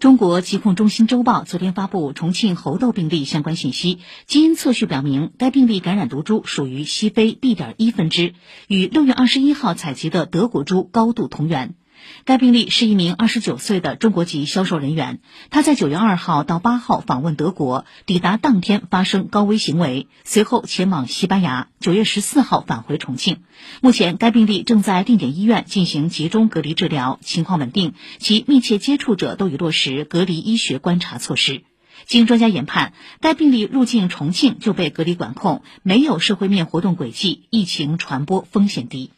中国疾控中心周报昨天发布重庆猴痘病例相关信息，基因测序表明该病例感染毒株属于西非 B. 点一分支，与六月二十一号采集的德国株高度同源。该病例是一名二十九岁的中国籍销售人员，他在九月二号到八号访问德国，抵达当天发生高危行为，随后前往西班牙，九月十四号返回重庆。目前，该病例正在定点医院进行集中隔离治疗，情况稳定，其密切接触者都已落实隔离医学观察措施。经专家研判，该病例入境重庆就被隔离管控，没有社会面活动轨迹，疫情传播风险低。